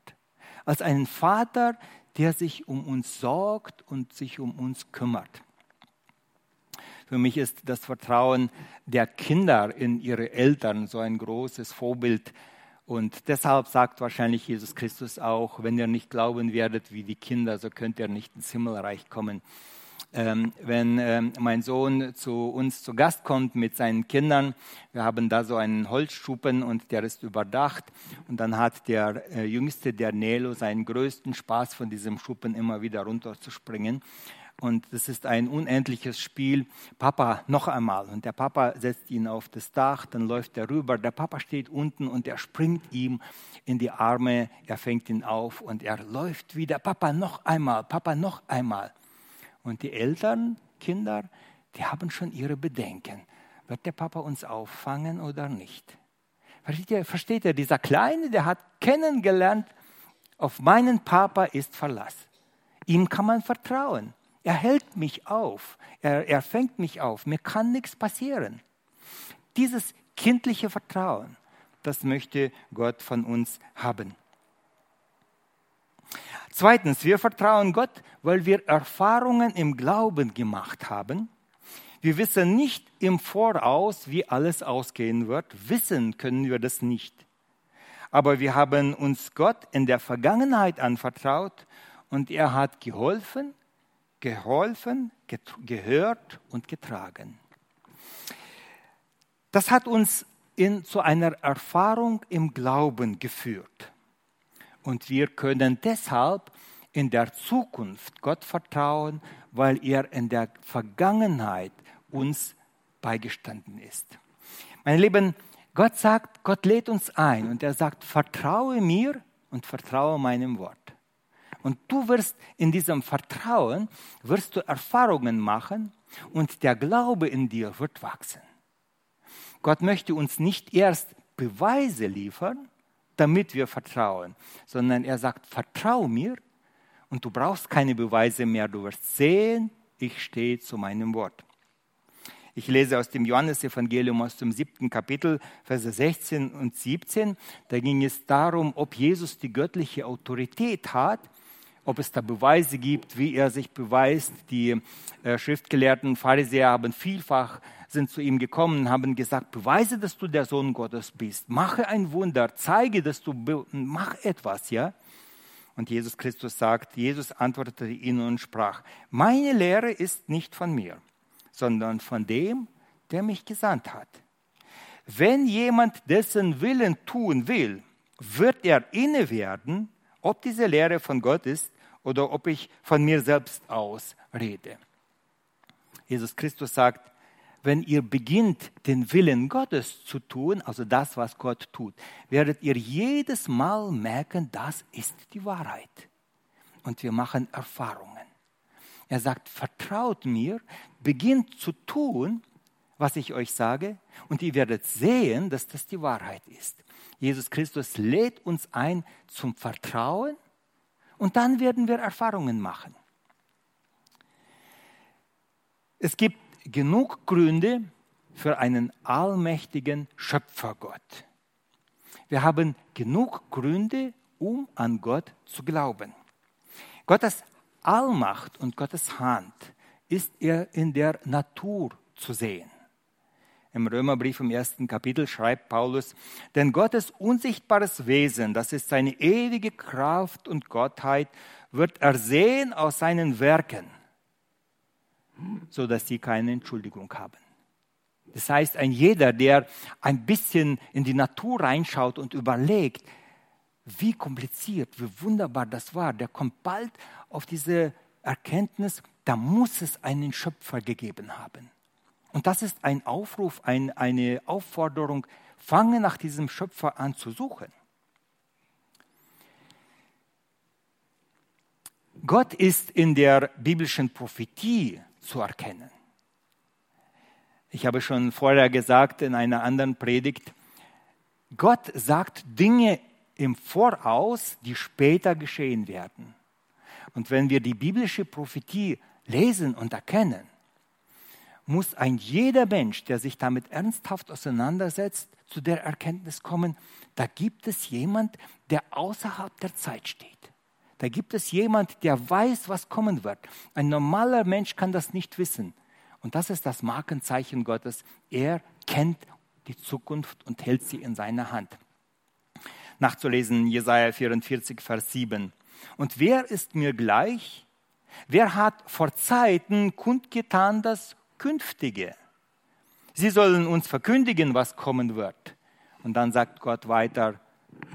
Als einen Vater, der sich um uns sorgt und sich um uns kümmert. Für mich ist das Vertrauen der Kinder in ihre Eltern so ein großes Vorbild. Und deshalb sagt wahrscheinlich Jesus Christus auch, wenn ihr nicht glauben werdet wie die Kinder, so könnt ihr nicht ins Himmelreich kommen ähm, wenn ähm, mein Sohn zu uns zu Gast kommt mit seinen Kindern. Wir haben da so einen Holzschuppen und der ist überdacht. Und dann hat der äh, Jüngste, der Nelo, seinen größten Spaß von diesem Schuppen immer wieder runterzuspringen. Und das ist ein unendliches Spiel. Papa, noch einmal. Und der Papa setzt ihn auf das Dach, dann läuft er rüber. Der Papa steht unten und er springt ihm in die Arme. Er fängt ihn auf und er läuft wieder. Papa, noch einmal. Papa, noch einmal. Und die Eltern, Kinder, die haben schon ihre Bedenken. Wird der Papa uns auffangen oder nicht? Versteht ihr, versteht ihr, dieser Kleine, der hat kennengelernt, auf meinen Papa ist Verlass. Ihm kann man vertrauen. Er hält mich auf. Er, er fängt mich auf. Mir kann nichts passieren. Dieses kindliche Vertrauen, das möchte Gott von uns haben. Zweitens, wir vertrauen Gott, weil wir Erfahrungen im Glauben gemacht haben. Wir wissen nicht im Voraus, wie alles ausgehen wird. Wissen können wir das nicht. Aber wir haben uns Gott in der Vergangenheit anvertraut und er hat geholfen, geholfen, gehört und getragen. Das hat uns in, zu einer Erfahrung im Glauben geführt. Und wir können deshalb in der Zukunft Gott vertrauen, weil er in der Vergangenheit uns beigestanden ist. Meine Lieben, Gott sagt, Gott lädt uns ein und er sagt, vertraue mir und vertraue meinem Wort. Und du wirst in diesem Vertrauen, wirst du Erfahrungen machen und der Glaube in dir wird wachsen. Gott möchte uns nicht erst Beweise liefern, damit wir vertrauen, sondern er sagt, vertrau mir und du brauchst keine Beweise mehr. Du wirst sehen, ich stehe zu meinem Wort. Ich lese aus dem Johannesevangelium aus dem siebten Kapitel, Verse 16 und 17. Da ging es darum, ob Jesus die göttliche Autorität hat, ob es da Beweise gibt, wie er sich beweist. Die äh, schriftgelehrten Pharisäer haben vielfach sind zu ihm gekommen, haben gesagt, beweise, dass du der Sohn Gottes bist. Mache ein Wunder, zeige, dass du mach etwas, ja? Und Jesus Christus sagt, Jesus antwortete ihnen und sprach, meine Lehre ist nicht von mir, sondern von dem, der mich gesandt hat. Wenn jemand dessen Willen tun will, wird er inne werden, ob diese Lehre von Gott ist oder ob ich von mir selbst aus rede. Jesus Christus sagt, wenn ihr beginnt, den Willen Gottes zu tun, also das, was Gott tut, werdet ihr jedes Mal merken, das ist die Wahrheit. Und wir machen Erfahrungen. Er sagt, vertraut mir, beginnt zu tun, was ich euch sage, und ihr werdet sehen, dass das die Wahrheit ist. Jesus Christus lädt uns ein zum Vertrauen und dann werden wir Erfahrungen machen. Es gibt genug Gründe für einen allmächtigen Schöpfergott. Wir haben genug Gründe, um an Gott zu glauben. Gottes Allmacht und Gottes Hand ist er in der Natur zu sehen. Im Römerbrief im ersten Kapitel schreibt Paulus, denn Gottes unsichtbares Wesen, das ist seine ewige Kraft und Gottheit, wird ersehen aus seinen Werken so dass sie keine Entschuldigung haben. Das heißt, ein jeder, der ein bisschen in die Natur reinschaut und überlegt, wie kompliziert, wie wunderbar das war, der kommt bald auf diese Erkenntnis, da muss es einen Schöpfer gegeben haben. Und das ist ein Aufruf, ein, eine Aufforderung, fange nach diesem Schöpfer an zu suchen. Gott ist in der biblischen Prophetie zu erkennen. Ich habe schon vorher gesagt in einer anderen Predigt, Gott sagt Dinge im Voraus, die später geschehen werden. Und wenn wir die biblische Prophetie lesen und erkennen, muss ein jeder Mensch, der sich damit ernsthaft auseinandersetzt, zu der Erkenntnis kommen, da gibt es jemand, der außerhalb der Zeit steht. Da gibt es jemand, der weiß, was kommen wird. Ein normaler Mensch kann das nicht wissen. Und das ist das Markenzeichen Gottes. Er kennt die Zukunft und hält sie in seiner Hand. Nachzulesen Jesaja 44, Vers 7. Und wer ist mir gleich? Wer hat vor Zeiten kundgetan das Künftige? Sie sollen uns verkündigen, was kommen wird. Und dann sagt Gott weiter,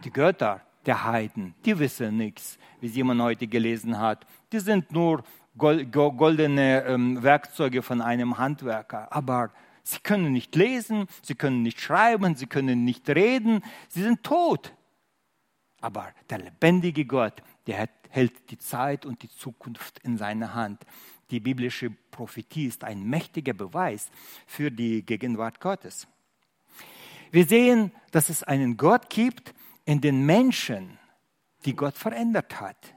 die Götter der Heiden, die wissen nichts, wie Simon heute gelesen hat. Die sind nur goldene ähm, Werkzeuge von einem Handwerker. Aber sie können nicht lesen, sie können nicht schreiben, sie können nicht reden, sie sind tot. Aber der lebendige Gott, der hält die Zeit und die Zukunft in seiner Hand. Die biblische Prophetie ist ein mächtiger Beweis für die Gegenwart Gottes. Wir sehen, dass es einen Gott gibt, in den Menschen, die Gott verändert hat.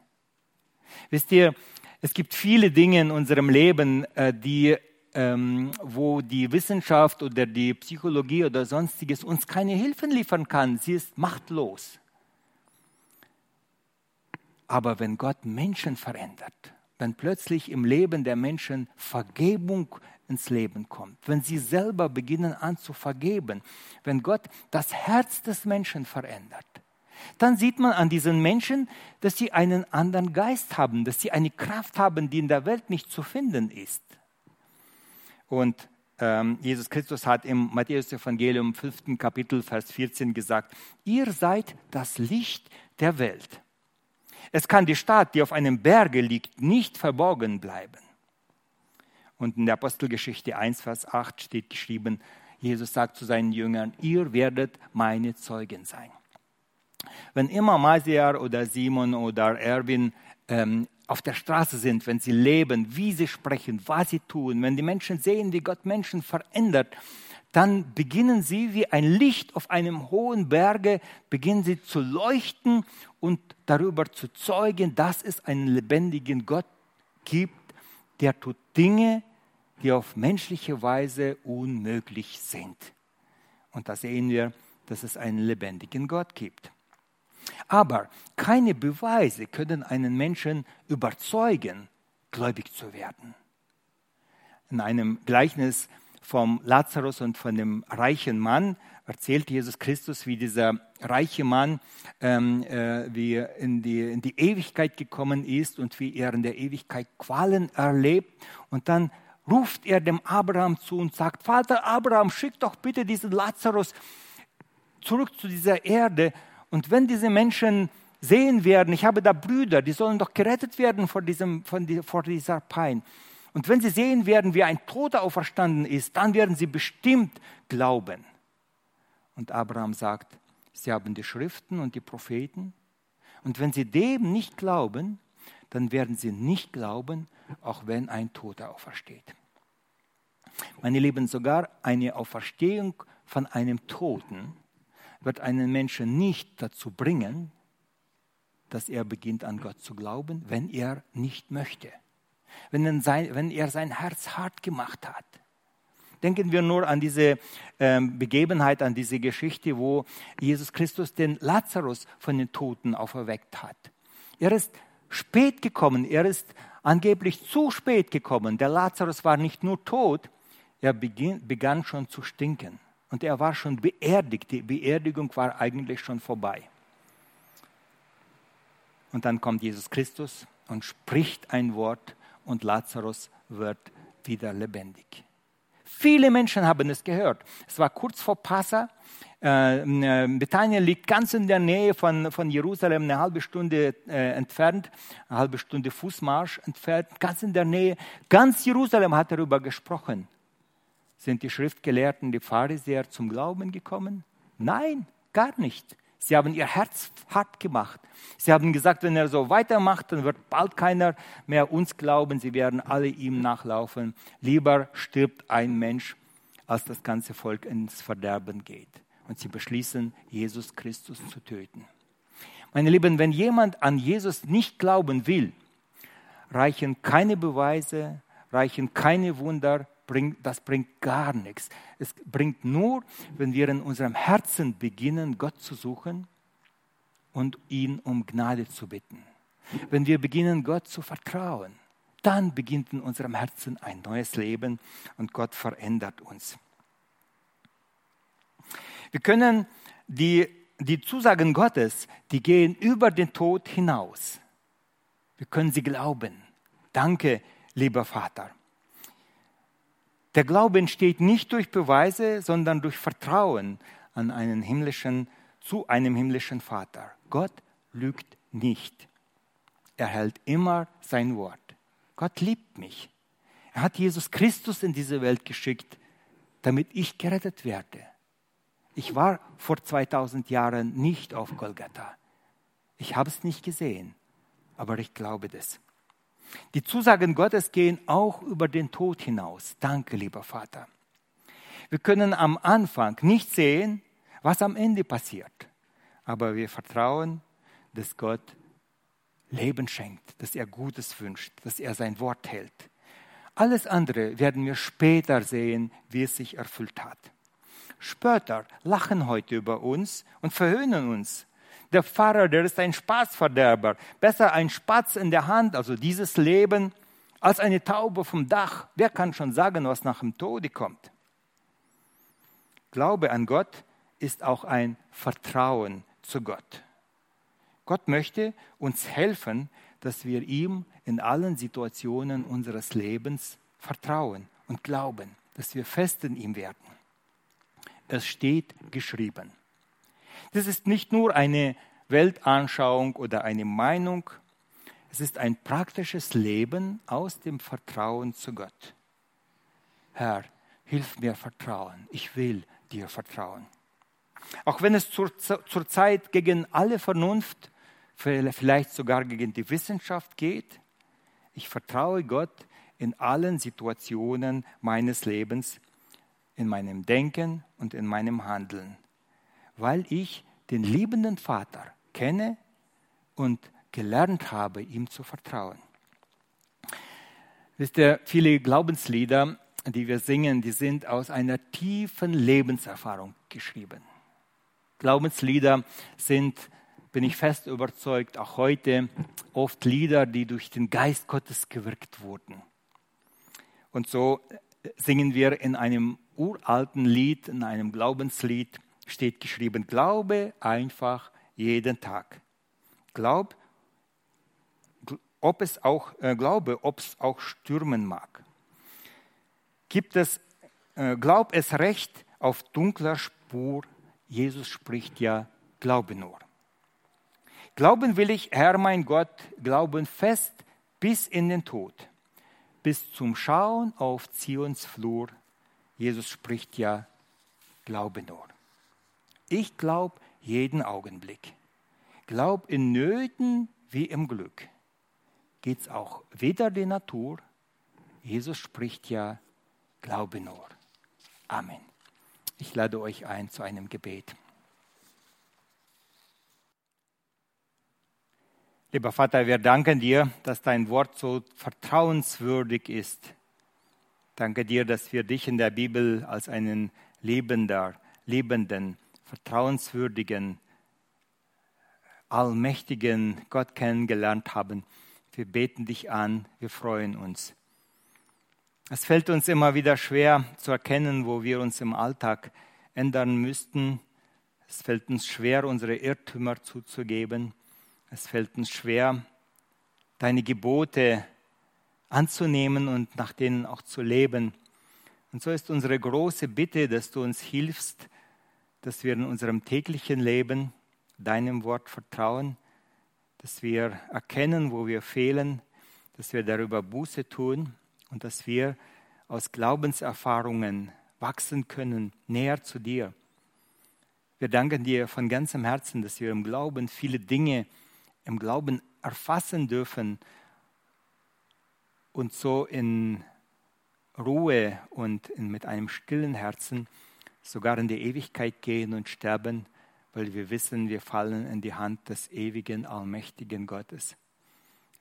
Wisst ihr, es gibt viele Dinge in unserem Leben, äh, die, ähm, wo die Wissenschaft oder die Psychologie oder sonstiges uns keine Hilfen liefern kann. Sie ist machtlos. Aber wenn Gott Menschen verändert, wenn plötzlich im Leben der Menschen Vergebung ins Leben kommt, wenn sie selber beginnen an zu vergeben, wenn Gott das Herz des Menschen verändert, dann sieht man an diesen Menschen, dass sie einen anderen Geist haben, dass sie eine Kraft haben, die in der Welt nicht zu finden ist. Und ähm, Jesus Christus hat im Matthäus-Evangelium 5. Kapitel, Vers 14 gesagt, ihr seid das Licht der Welt. Es kann die Stadt, die auf einem Berge liegt, nicht verborgen bleiben. Und in der Apostelgeschichte 1, Vers 8 steht geschrieben, Jesus sagt zu seinen Jüngern, ihr werdet meine Zeugen sein. Wenn immer Masiar oder Simon oder Erwin ähm, auf der Straße sind, wenn sie leben, wie sie sprechen, was sie tun, wenn die Menschen sehen, wie Gott Menschen verändert, dann beginnen sie wie ein Licht auf einem hohen Berge, beginnen sie zu leuchten und darüber zu zeugen, dass es einen lebendigen Gott gibt, der tut Dinge, die auf menschliche Weise unmöglich sind. Und da sehen wir, dass es einen lebendigen Gott gibt. Aber keine Beweise können einen Menschen überzeugen, gläubig zu werden. In einem Gleichnis vom Lazarus und von dem reichen Mann erzählt Jesus Christus, wie dieser reiche Mann ähm, äh, wie in die, in die Ewigkeit gekommen ist und wie er in der Ewigkeit Qualen erlebt. Und dann ruft er dem Abraham zu und sagt, Vater Abraham, schick doch bitte diesen Lazarus zurück zu dieser Erde. Und wenn diese Menschen sehen werden, ich habe da Brüder, die sollen doch gerettet werden vor, diesem, von die, vor dieser Pein. Und wenn sie sehen werden, wie ein Toter auferstanden ist, dann werden sie bestimmt glauben. Und Abraham sagt, sie haben die Schriften und die Propheten. Und wenn sie dem nicht glauben, dann werden sie nicht glauben, auch wenn ein Toter aufersteht. Meine Lieben, sogar eine Auferstehung von einem Toten wird einen Menschen nicht dazu bringen, dass er beginnt an Gott zu glauben, wenn er nicht möchte, wenn er sein, wenn er sein Herz hart gemacht hat. Denken wir nur an diese ähm, Begebenheit, an diese Geschichte, wo Jesus Christus den Lazarus von den Toten auferweckt hat. Er ist spät gekommen, er ist angeblich zu spät gekommen. Der Lazarus war nicht nur tot, er begann schon zu stinken. Und er war schon beerdigt. Die Beerdigung war eigentlich schon vorbei. Und dann kommt Jesus Christus und spricht ein Wort und Lazarus wird wieder lebendig. Viele Menschen haben es gehört. Es war kurz vor Passa. Äh, äh, Bethanien liegt ganz in der Nähe von, von Jerusalem, eine halbe Stunde äh, entfernt, eine halbe Stunde Fußmarsch entfernt, ganz in der Nähe. Ganz Jerusalem hat darüber gesprochen. Sind die Schriftgelehrten, die Pharisäer zum Glauben gekommen? Nein, gar nicht. Sie haben ihr Herz hart gemacht. Sie haben gesagt, wenn er so weitermacht, dann wird bald keiner mehr uns glauben. Sie werden alle ihm nachlaufen. Lieber stirbt ein Mensch, als das ganze Volk ins Verderben geht. Und sie beschließen, Jesus Christus zu töten. Meine Lieben, wenn jemand an Jesus nicht glauben will, reichen keine Beweise, reichen keine Wunder, bringt, das bringt gar nichts. Es bringt nur, wenn wir in unserem Herzen beginnen, Gott zu suchen und ihn um Gnade zu bitten. Wenn wir beginnen, Gott zu vertrauen, dann beginnt in unserem Herzen ein neues Leben und Gott verändert uns. Wir können die, die Zusagen Gottes, die gehen über den Tod hinaus. Wir können sie glauben. Danke, lieber Vater. Der Glaube entsteht nicht durch Beweise, sondern durch Vertrauen an einen himmlischen, zu einem himmlischen Vater. Gott lügt nicht. Er hält immer sein Wort. Gott liebt mich. Er hat Jesus Christus in diese Welt geschickt, damit ich gerettet werde. Ich war vor 2000 Jahren nicht auf Golgatha. Ich habe es nicht gesehen, aber ich glaube das. Die Zusagen Gottes gehen auch über den Tod hinaus. Danke, lieber Vater. Wir können am Anfang nicht sehen, was am Ende passiert, aber wir vertrauen, dass Gott Leben schenkt, dass er Gutes wünscht, dass er sein Wort hält. Alles andere werden wir später sehen, wie es sich erfüllt hat. Spötter lachen heute über uns und verhöhnen uns, der Pfarrer, der ist ein Spaßverderber. Besser ein Spatz in der Hand, also dieses Leben, als eine Taube vom Dach. Wer kann schon sagen, was nach dem Tode kommt? Glaube an Gott ist auch ein Vertrauen zu Gott. Gott möchte uns helfen, dass wir ihm in allen Situationen unseres Lebens vertrauen und glauben, dass wir fest in ihm werden. Es steht geschrieben. Das ist nicht nur eine Weltanschauung oder eine Meinung, es ist ein praktisches Leben aus dem Vertrauen zu Gott. Herr, hilf mir vertrauen, ich will dir vertrauen. Auch wenn es zur, zur Zeit gegen alle Vernunft, vielleicht sogar gegen die Wissenschaft geht, ich vertraue Gott in allen Situationen meines Lebens, in meinem Denken und in meinem Handeln, weil ich den liebenden Vater kenne und gelernt habe, ihm zu vertrauen. Wisst ihr, viele Glaubenslieder, die wir singen, die sind aus einer tiefen Lebenserfahrung geschrieben. Glaubenslieder sind, bin ich fest überzeugt, auch heute oft Lieder, die durch den Geist Gottes gewirkt wurden. Und so singen wir in einem uralten Lied, in einem Glaubenslied, steht geschrieben, glaube einfach jeden Tag. Glaub, ob es auch, äh, glaube, ob es auch stürmen mag. Gibt es, äh, glaub es recht auf dunkler Spur Jesus spricht ja, glaube nur. Glauben will ich, Herr mein Gott, glauben fest bis in den Tod, bis zum Schauen auf Zions Flur. Jesus spricht ja, glaube nur. Ich glaube jeden Augenblick. Glaub in Nöten wie im Glück. Geht's auch weder die Natur. Jesus spricht ja, glaube nur. Amen. Ich lade euch ein zu einem Gebet. Lieber Vater, wir danken dir, dass dein Wort so vertrauenswürdig ist. Danke dir, dass wir dich in der Bibel als einen lebender, lebenden, vertrauenswürdigen, allmächtigen Gott kennengelernt haben. Wir beten dich an, wir freuen uns. Es fällt uns immer wieder schwer zu erkennen, wo wir uns im Alltag ändern müssten. Es fällt uns schwer, unsere Irrtümer zuzugeben. Es fällt uns schwer, deine Gebote anzunehmen und nach denen auch zu leben. Und so ist unsere große Bitte, dass du uns hilfst, dass wir in unserem täglichen Leben deinem Wort vertrauen, dass wir erkennen, wo wir fehlen, dass wir darüber Buße tun und dass wir aus Glaubenserfahrungen wachsen können, näher zu dir. Wir danken dir von ganzem Herzen, dass wir im Glauben viele Dinge im Glauben erfassen dürfen und so in Ruhe und mit einem stillen Herzen sogar in die Ewigkeit gehen und sterben, weil wir wissen, wir fallen in die Hand des ewigen, allmächtigen Gottes.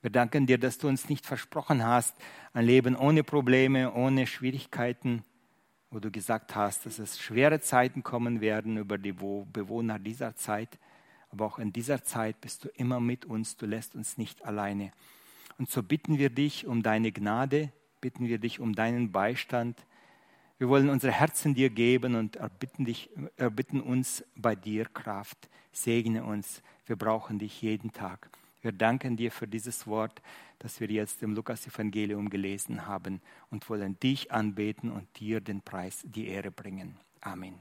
Wir danken dir, dass du uns nicht versprochen hast, ein Leben ohne Probleme, ohne Schwierigkeiten, wo du gesagt hast, dass es schwere Zeiten kommen werden über die Bewohner dieser Zeit. Aber auch in dieser Zeit bist du immer mit uns, du lässt uns nicht alleine. Und so bitten wir dich um deine Gnade, bitten wir dich um deinen Beistand. Wir wollen unsere Herzen dir geben und erbitten, dich, erbitten uns bei dir Kraft. Segne uns, wir brauchen dich jeden Tag. Wir danken dir für dieses Wort, das wir jetzt im Lukas-Evangelium gelesen haben und wollen dich anbeten und dir den Preis, die Ehre bringen. Amen.